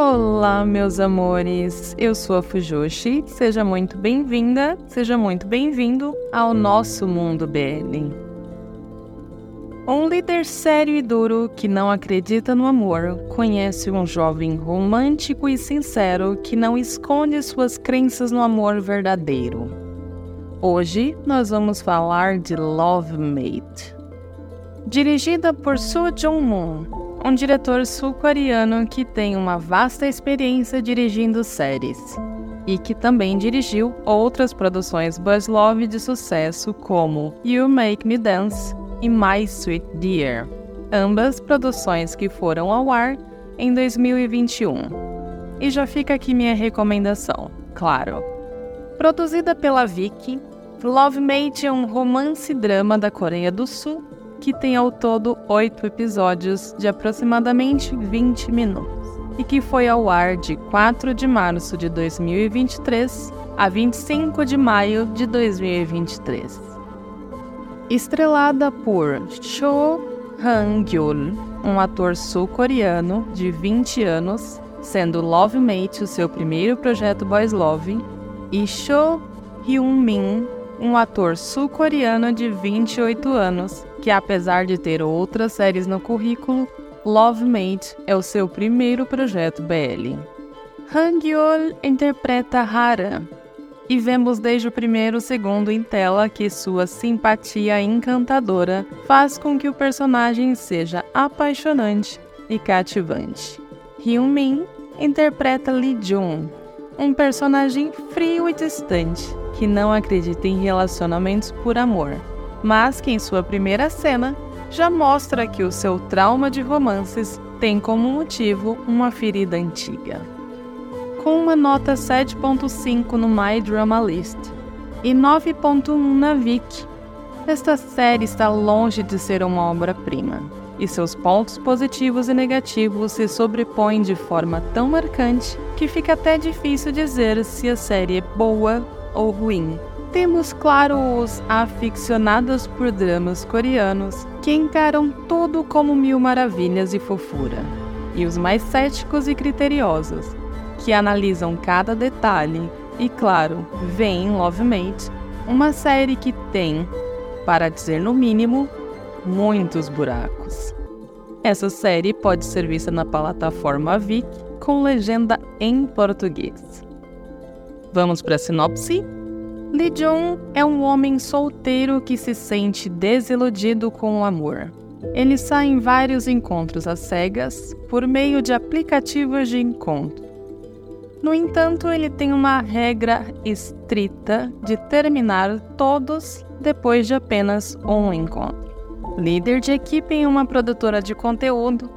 Olá, meus amores! Eu sou a Fujoshi. Seja muito bem-vinda, seja muito bem-vindo ao nosso mundo BL. Um líder sério e duro que não acredita no amor conhece um jovem romântico e sincero que não esconde suas crenças no amor verdadeiro. Hoje nós vamos falar de Love Mate. Dirigida por Soo Jong-moon, um diretor sul-coreano que tem uma vasta experiência dirigindo séries e que também dirigiu outras produções Buzz Love de sucesso como You Make Me Dance e My Sweet Dear, ambas produções que foram ao ar em 2021. E já fica aqui minha recomendação, claro. Produzida pela Vicky, Love Mate é um romance-drama da Coreia do Sul que tem ao todo oito episódios de aproximadamente 20 minutos e que foi ao ar de 4 de março de 2023 a 25 de maio de 2023. Estrelada por Cho Han-gyul, um ator sul-coreano de 20 anos, sendo Love Mate o seu primeiro projeto Boys Love, e Cho Hyun-min, um ator sul-coreano de 28 anos, que apesar de ter outras séries no currículo, Love Mate é o seu primeiro projeto BL. Hang-yeol interpreta Hara, e vemos desde o primeiro segundo em tela que sua simpatia encantadora faz com que o personagem seja apaixonante e cativante. Hyun-min interpreta Lee Jun, um personagem frio e distante que não acredita em relacionamentos por amor, mas que em sua primeira cena já mostra que o seu trauma de romances tem como motivo uma ferida antiga. Com uma nota 7.5 no My Drama List e 9.1 na Viki, esta série está longe de ser uma obra-prima, e seus pontos positivos e negativos se sobrepõem de forma tão marcante que fica até difícil dizer se a série é boa ou ruim. Temos, claro, os aficionados por dramas coreanos que encaram tudo como mil maravilhas e fofura, e os mais céticos e criteriosos, que analisam cada detalhe e, claro, veem em Love Mate uma série que tem, para dizer no mínimo, muitos buracos. Essa série pode ser vista na plataforma Vic com legenda em português. Vamos para a sinopse? Lee Jung é um homem solteiro que se sente desiludido com o amor. Ele sai em vários encontros às cegas por meio de aplicativos de encontro. No entanto, ele tem uma regra estrita de terminar todos depois de apenas um encontro. Líder de equipe em uma produtora de conteúdo,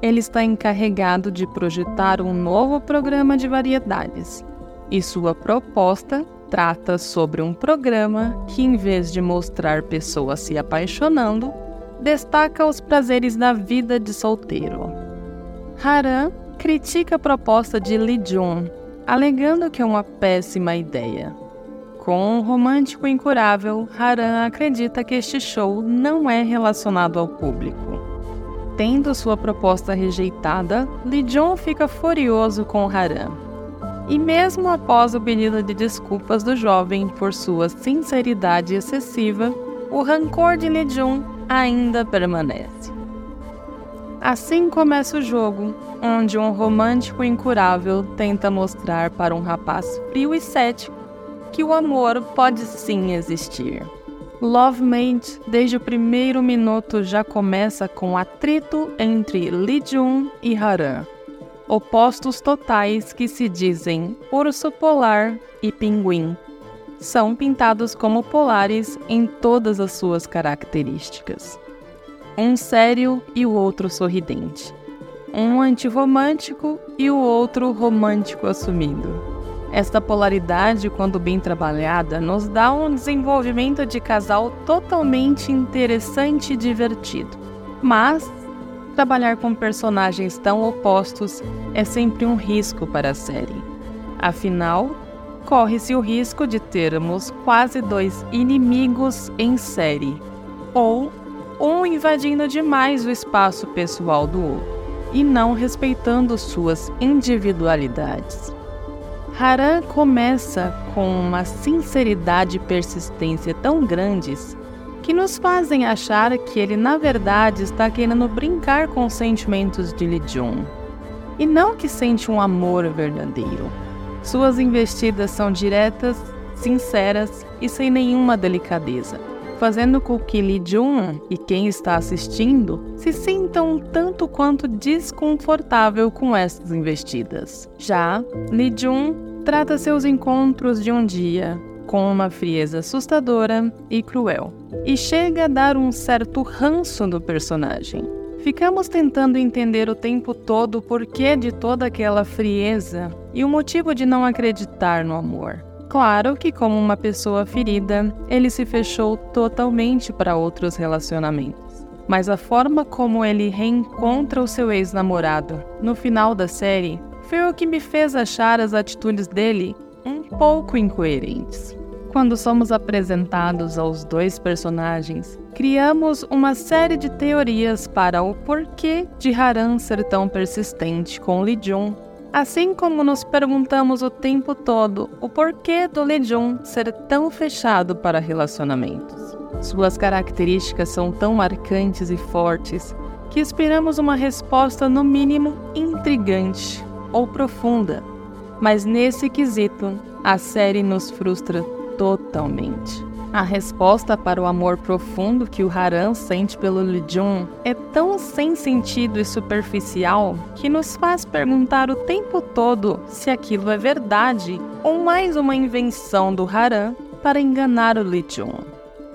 ele está encarregado de projetar um novo programa de variedades e sua proposta trata sobre um programa que, em vez de mostrar pessoas se apaixonando, destaca os prazeres da vida de solteiro. Haran critica a proposta de Lee Jun, alegando que é uma péssima ideia. Com um romântico incurável, Haran acredita que este show não é relacionado ao público. Tendo sua proposta rejeitada, Lee Jun fica furioso com Haran e mesmo após o pedido de desculpas do jovem por sua sinceridade excessiva, o rancor de Lee Jun ainda permanece. Assim começa o jogo, onde um romântico incurável tenta mostrar para um rapaz frio e cético que o amor pode sim existir. Love Mate, desde o primeiro minuto, já começa com atrito entre Lee Jun e Haran opostos totais que se dizem urso polar e pinguim. São pintados como polares em todas as suas características. Um sério e o outro sorridente. Um antirromântico e o outro romântico assumido. Esta polaridade, quando bem trabalhada, nos dá um desenvolvimento de casal totalmente interessante e divertido. Mas trabalhar com personagens tão opostos é sempre um risco para a série. Afinal, corre-se o risco de termos quase dois inimigos em série, ou um invadindo demais o espaço pessoal do outro. e não respeitando suas individualidades. Haran começa com uma sinceridade e persistência tão grandes que nos fazem achar que ele na verdade está querendo brincar com os sentimentos de Lee Jun, e não que sente um amor verdadeiro. Suas investidas são diretas, sinceras e sem nenhuma delicadeza, fazendo com que Lee Jun e quem está assistindo se sintam um tanto quanto desconfortável com essas investidas. Já Lee Jun trata seus encontros de um dia com uma frieza assustadora e cruel, e chega a dar um certo ranço do personagem. Ficamos tentando entender o tempo todo o porquê de toda aquela frieza e o motivo de não acreditar no amor. Claro que, como uma pessoa ferida, ele se fechou totalmente para outros relacionamentos. Mas a forma como ele reencontra o seu ex-namorado no final da série foi o que me fez achar as atitudes dele um pouco incoerentes. Quando somos apresentados aos dois personagens, criamos uma série de teorias para o porquê de Haran ser tão persistente com Lee Jun, assim como nos perguntamos o tempo todo o porquê do Lee Jun ser tão fechado para relacionamentos. Suas características são tão marcantes e fortes que esperamos uma resposta no mínimo intrigante ou profunda, mas nesse quesito a série nos frustra totalmente. A resposta para o amor profundo que o Haran sente pelo Lijun é tão sem sentido e superficial que nos faz perguntar o tempo todo se aquilo é verdade ou mais uma invenção do Haran para enganar o Lijun.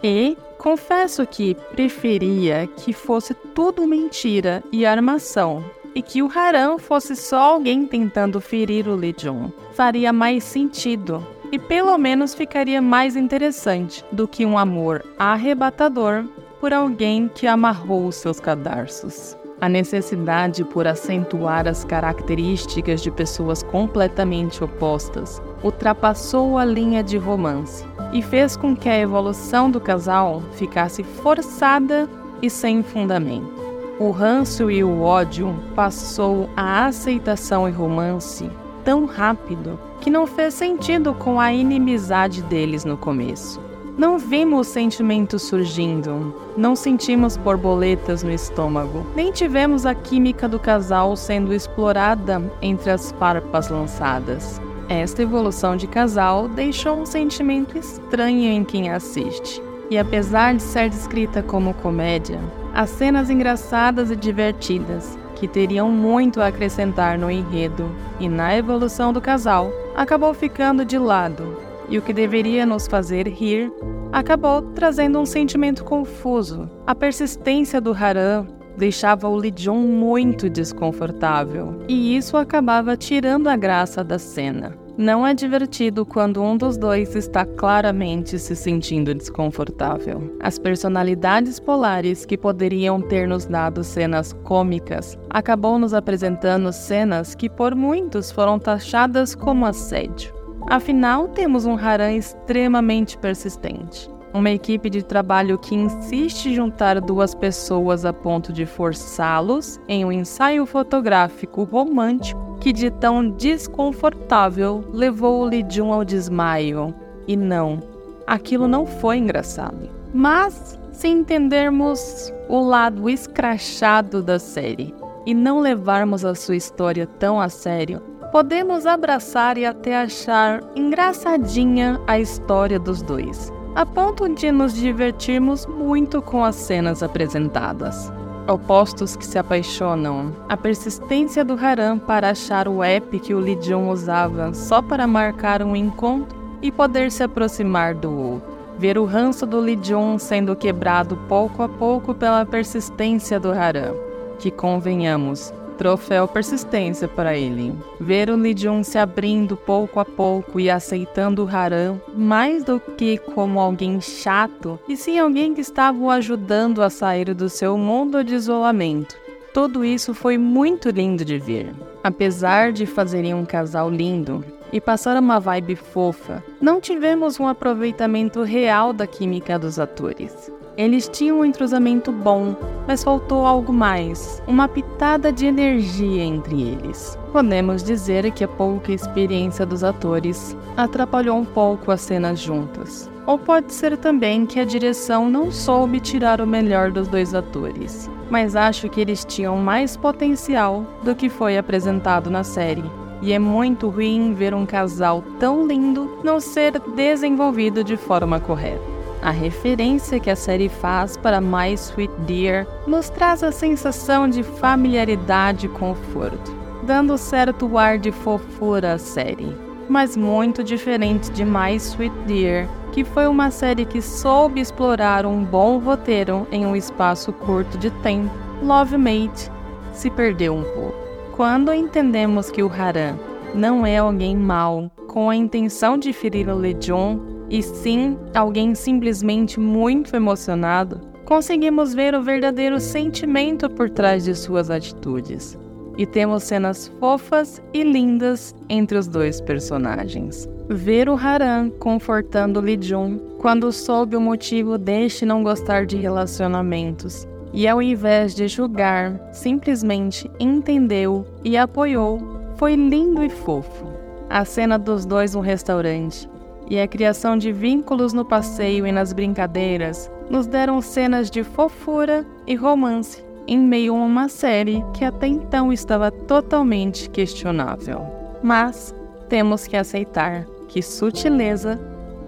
E confesso que preferia que fosse tudo mentira e armação e que o Haran fosse só alguém tentando ferir o Lee Jun. Faria mais sentido e pelo menos ficaria mais interessante do que um amor arrebatador por alguém que amarrou os seus cadarços. A necessidade por acentuar as características de pessoas completamente opostas ultrapassou a linha de romance e fez com que a evolução do casal ficasse forçada e sem fundamento. O ranço e o ódio passou a aceitação e romance tão rápido que não fez sentido com a inimizade deles no começo. Não vimos sentimentos surgindo, não sentimos borboletas no estômago, nem tivemos a química do casal sendo explorada entre as farpas lançadas. Esta evolução de casal deixou um sentimento estranho em quem assiste. E apesar de ser descrita como comédia, as cenas engraçadas e divertidas, que teriam muito a acrescentar no enredo e na evolução do casal, acabou ficando de lado, e o que deveria nos fazer rir acabou trazendo um sentimento confuso. A persistência do Haran deixava o Lijon muito desconfortável, e isso acabava tirando a graça da cena. Não é divertido quando um dos dois está claramente se sentindo desconfortável. As personalidades polares que poderiam ter nos dado cenas cômicas acabou nos apresentando cenas que por muitos foram taxadas como assédio. Afinal, temos um Haran extremamente persistente. Uma equipe de trabalho que insiste juntar duas pessoas a ponto de forçá-los em um ensaio fotográfico romântico que de tão desconfortável levou o Lidium ao desmaio. E não, aquilo não foi engraçado. Mas, se entendermos o lado escrachado da série e não levarmos a sua história tão a sério, podemos abraçar e até achar engraçadinha a história dos dois a ponto de nos divertirmos muito com as cenas apresentadas. Opostos que se apaixonam, a persistência do Haran para achar o app que o Lidion usava só para marcar um encontro e poder se aproximar do outro. Ver o ranço do Lidion sendo quebrado pouco a pouco pela persistência do Haran, que convenhamos, troféu persistência para ele. Ver o Lidion se abrindo pouco a pouco e aceitando o Haran mais do que como alguém chato, e sim alguém que estava o ajudando a sair do seu mundo de isolamento. Tudo isso foi muito lindo de ver. Apesar de fazerem um casal lindo e passar uma vibe fofa, não tivemos um aproveitamento real da química dos atores. Eles tinham um entrosamento bom, mas faltou algo mais, uma pitada de energia entre eles. Podemos dizer que a pouca experiência dos atores atrapalhou um pouco as cenas juntas. Ou pode ser também que a direção não soube tirar o melhor dos dois atores, mas acho que eles tinham mais potencial do que foi apresentado na série. E é muito ruim ver um casal tão lindo não ser desenvolvido de forma correta. A referência que a série faz para My Sweet Dear nos traz a sensação de familiaridade e conforto, dando certo ar de fofura à série, mas muito diferente de My Sweet Dear, que foi uma série que soube explorar um bom roteiro em um espaço curto de tempo. Love Mate se perdeu um pouco. Quando entendemos que o Haran não é alguém mau com a intenção de ferir o Legion, e sim alguém simplesmente muito emocionado, conseguimos ver o verdadeiro sentimento por trás de suas atitudes. E temos cenas fofas e lindas entre os dois personagens. Ver o Haran confortando Lee Jun quando soube o motivo deste não gostar de relacionamentos e ao invés de julgar, simplesmente entendeu e apoiou, foi lindo e fofo. A cena dos dois no restaurante, e a criação de vínculos no passeio e nas brincadeiras nos deram cenas de fofura e romance em meio a uma série que até então estava totalmente questionável. Mas temos que aceitar que sutileza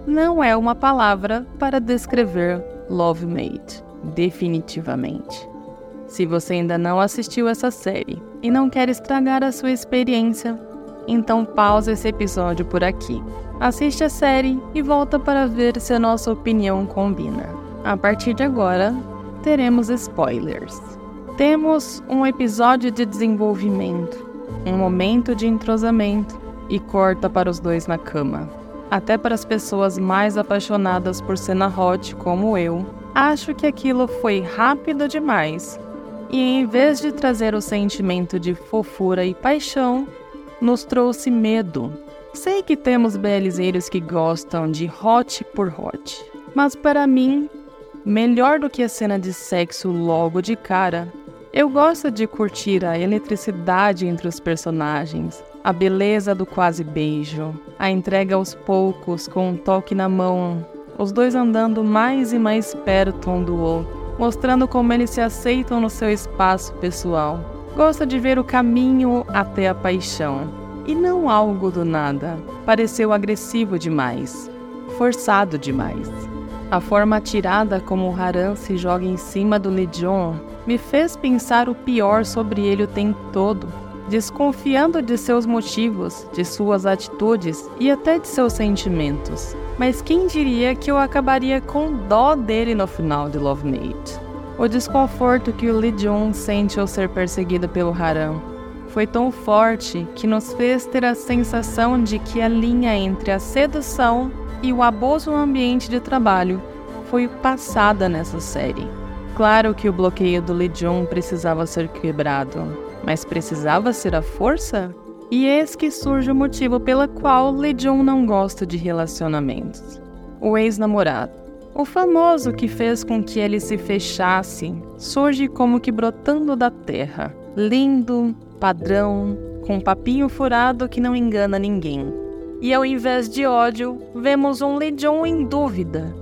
não é uma palavra para descrever Love Made, definitivamente. Se você ainda não assistiu essa série e não quer estragar a sua experiência, então pausa esse episódio por aqui. Assiste a série e volta para ver se a nossa opinião combina. A partir de agora, teremos spoilers. Temos um episódio de desenvolvimento, um momento de entrosamento e corta para os dois na cama. Até para as pessoas mais apaixonadas por cena hot como eu, acho que aquilo foi rápido demais. E em vez de trazer o sentimento de fofura e paixão, nos trouxe medo. Sei que temos belizeiros que gostam de hot por hot, mas para mim, melhor do que a cena de sexo logo de cara, eu gosto de curtir a eletricidade entre os personagens, a beleza do quase beijo, a entrega aos poucos com um toque na mão, os dois andando mais e mais perto um do outro, mostrando como eles se aceitam no seu espaço pessoal. Gosto de ver o caminho até a paixão. E não algo do nada. Pareceu agressivo demais. Forçado demais. A forma tirada como o Haran se joga em cima do Legion me fez pensar o pior sobre ele o tempo todo, desconfiando de seus motivos, de suas atitudes e até de seus sentimentos. Mas quem diria que eu acabaria com dó dele no final de Love Mate? O desconforto que o Lee Jun sente ao ser perseguido pelo Haram foi tão forte que nos fez ter a sensação de que a linha entre a sedução e o abuso no ambiente de trabalho foi passada nessa série. Claro que o bloqueio do Lee Jun precisava ser quebrado, mas precisava ser a força? E eis que surge o motivo pelo qual Lee Jun não gosta de relacionamentos. O ex-namorado. O famoso que fez com que ele se fechasse surge como que brotando da terra, lindo, padrão, com um papinho furado que não engana ninguém. E ao invés de ódio, vemos um Legion em dúvida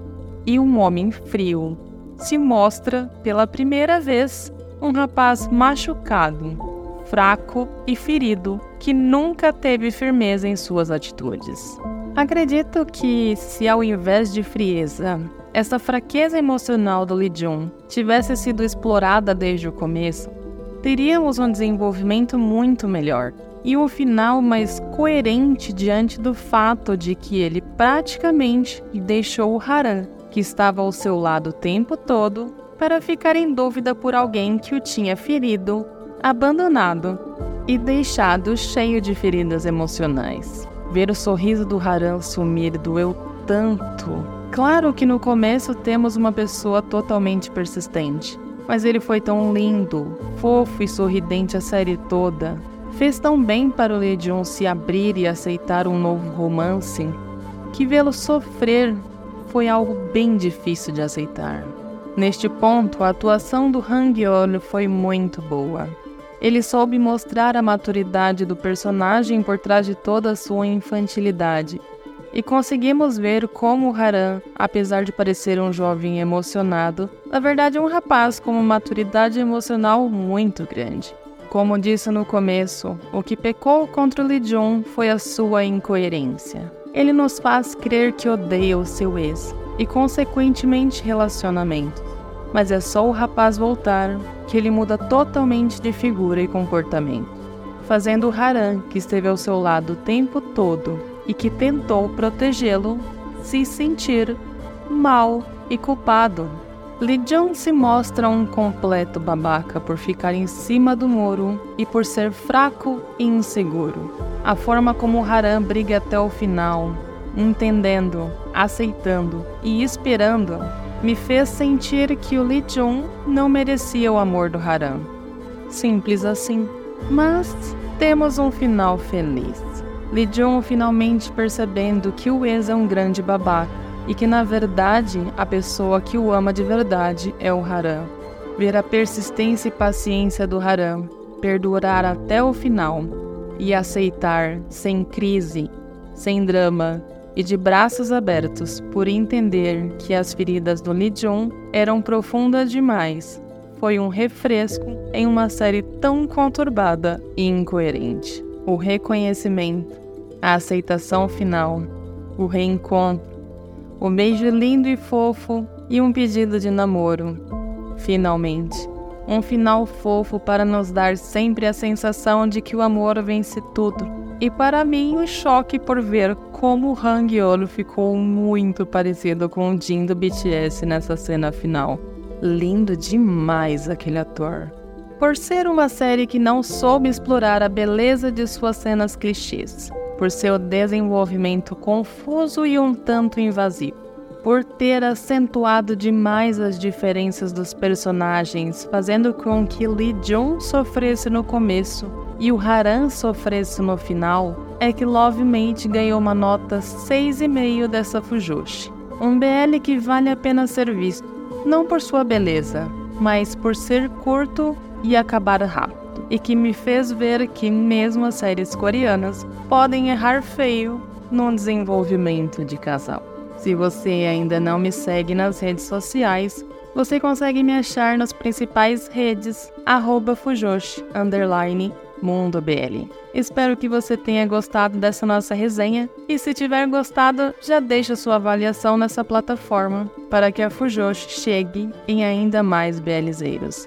e um homem frio. Se mostra, pela primeira vez, um rapaz machucado, fraco e ferido que nunca teve firmeza em suas atitudes. Acredito que, se ao invés de frieza, essa fraqueza emocional do Lee Jun tivesse sido explorada desde o começo, teríamos um desenvolvimento muito melhor e um final mais coerente diante do fato de que ele praticamente deixou o Haran, que estava ao seu lado o tempo todo, para ficar em dúvida por alguém que o tinha ferido, abandonado e deixado cheio de feridas emocionais. Ver o sorriso do Haran sumir doeu tanto Claro que no começo temos uma pessoa totalmente persistente, mas ele foi tão lindo, fofo e sorridente a série toda. Fez tão bem para o Legion se abrir e aceitar um novo romance, que vê-lo sofrer foi algo bem difícil de aceitar. Neste ponto, a atuação do Hang foi muito boa. Ele soube mostrar a maturidade do personagem por trás de toda a sua infantilidade. E conseguimos ver como Haran, apesar de parecer um jovem emocionado, na verdade é um rapaz com uma maturidade emocional muito grande. Como disse no começo, o que pecou contra o Lee Jun foi a sua incoerência. Ele nos faz crer que odeia o seu ex e, consequentemente, relacionamento. Mas é só o rapaz voltar que ele muda totalmente de figura e comportamento, fazendo Haran, que esteve ao seu lado o tempo todo e que tentou protegê-lo, se sentir mal e culpado Lidion se mostra um completo babaca por ficar em cima do muro e por ser fraco e inseguro. A forma como Haran briga até o final, entendendo, aceitando e esperando, me fez sentir que o Li Jun não merecia o amor do Haran. Simples assim. Mas temos um final feliz. Li Jun finalmente percebendo que o ex é um grande babaca e que na verdade a pessoa que o ama de verdade é o Haram. Ver a persistência e paciência do Haram, perdurar até o final e aceitar sem crise, sem drama e de braços abertos por entender que as feridas do Lee Jun eram profundas demais. Foi um refresco em uma série tão conturbada e incoerente. O reconhecimento, a aceitação final, o reencontro um beijo lindo e fofo e um pedido de namoro. Finalmente, um final fofo para nos dar sempre a sensação de que o amor vence tudo. E para mim, o um choque por ver como o Hang Yolo ficou muito parecido com o Jin do BTS nessa cena final. Lindo demais aquele ator. Por ser uma série que não soube explorar a beleza de suas cenas clichês, por seu desenvolvimento confuso e um tanto invasivo, por ter acentuado demais as diferenças dos personagens, fazendo com que Lee Jun sofresse no começo e o Haran sofresse no final, é que Love Mate ganhou uma nota 6,5 dessa Fujoshi. Um BL que vale a pena ser visto, não por sua beleza, mas por ser curto e acabar rápido e que me fez ver que mesmo as séries coreanas podem errar feio no desenvolvimento de casal. Se você ainda não me segue nas redes sociais, você consegue me achar nas principais redes Fujoshi. Espero que você tenha gostado dessa nossa resenha e se tiver gostado, já deixa sua avaliação nessa plataforma para que a Fujoshi chegue em ainda mais BLzeiros.